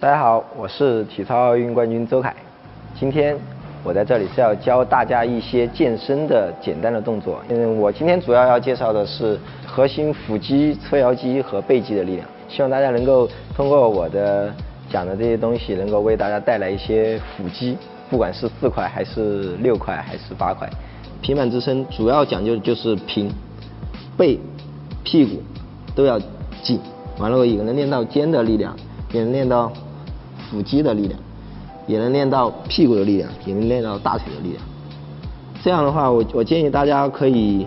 大家好，我是体操奥运冠军周凯。今天我在这里是要教大家一些健身的简单的动作。嗯，我今天主要要介绍的是核心腹肌、侧腰肌和背肌的力量。希望大家能够通过我的讲的这些东西，能够为大家带来一些腹肌，不管是四块还是六块还是八块。平板支撑主要讲究的就是平、背、屁股都要紧。完了也能练到肩的力量，也能练到。腹肌的力量，也能练到屁股的力量，也能练到大腿的力量。这样的话，我我建议大家可以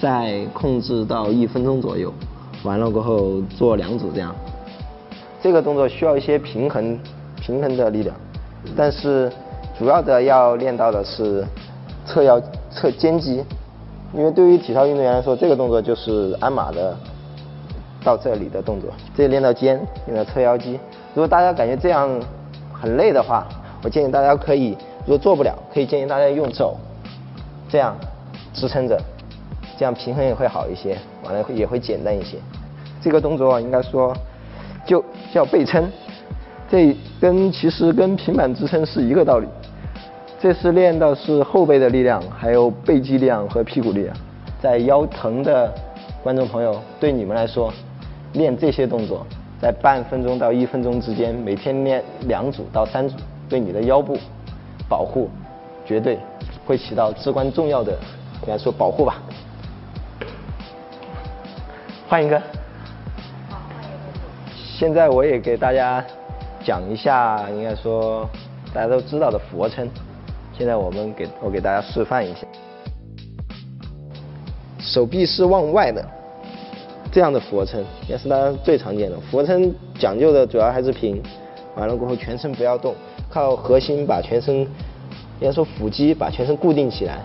再控制到一分钟左右，完了过后做两组这样。这个动作需要一些平衡平衡的力量，但是主要的要练到的是侧腰侧肩肌，因为对于体操运动员来说，这个动作就是鞍马的到这里的动作，这练到肩，练到侧腰肌。如果大家感觉这样很累的话，我建议大家可以，如果做不了，可以建议大家用肘这样支撑着，这样平衡也会好一些，完了也会简单一些。这个动作应该说就叫背撑，这跟其实跟平板支撑是一个道理。这是练的是后背的力量，还有背肌力量和屁股力量。在腰疼的观众朋友，对你们来说，练这些动作。在半分钟到一分钟之间，每天练两组到三组，对你的腰部保护绝对会起到至关重要的，应该说保护吧。换一个。现在我也给大家讲一下，应该说大家都知道的俯卧撑。现在我们给我给大家示范一下，手臂是往外的。这样的俯卧撑也是大家最常见的。俯卧撑讲究的主要还是平，完了过后全身不要动，靠核心把全身，应该说腹肌把全身固定起来。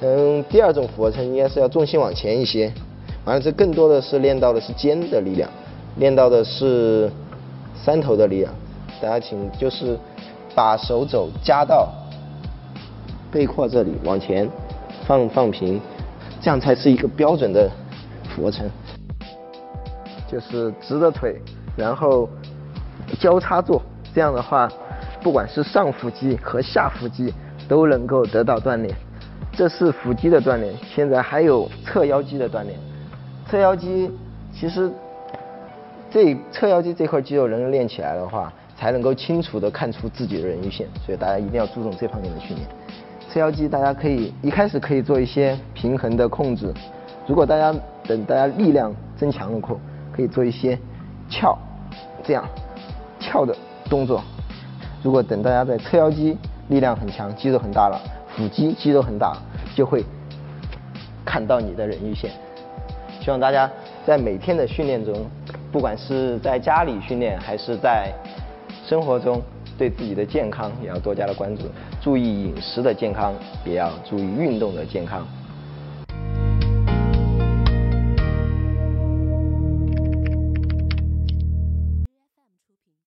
嗯，第二种俯卧撑应该是要重心往前一些，完了这更多的是练到的是肩的力量，练到的是三头的力量。大家请就是把手肘夹到背阔这里往前放放平，这样才是一个标准的俯卧撑。就是直着腿，然后交叉做，这样的话，不管是上腹肌和下腹肌都能够得到锻炼。这是腹肌的锻炼，现在还有侧腰肌的锻炼。侧腰肌其实这侧腰肌这块肌肉能够练起来的话，才能够清楚的看出自己的人鱼线，所以大家一定要注重这方面的训练。侧腰肌大家可以一开始可以做一些平衡的控制，如果大家等大家力量增强了后。可以做一些翘，这样翘的动作。如果等大家在侧腰肌力量很强，肌肉很大了，腹肌肌肉很大，就会看到你的人鱼线。希望大家在每天的训练中，不管是在家里训练还是在生活中，对自己的健康也要多加的关注，注意饮食的健康，也要注意运动的健康。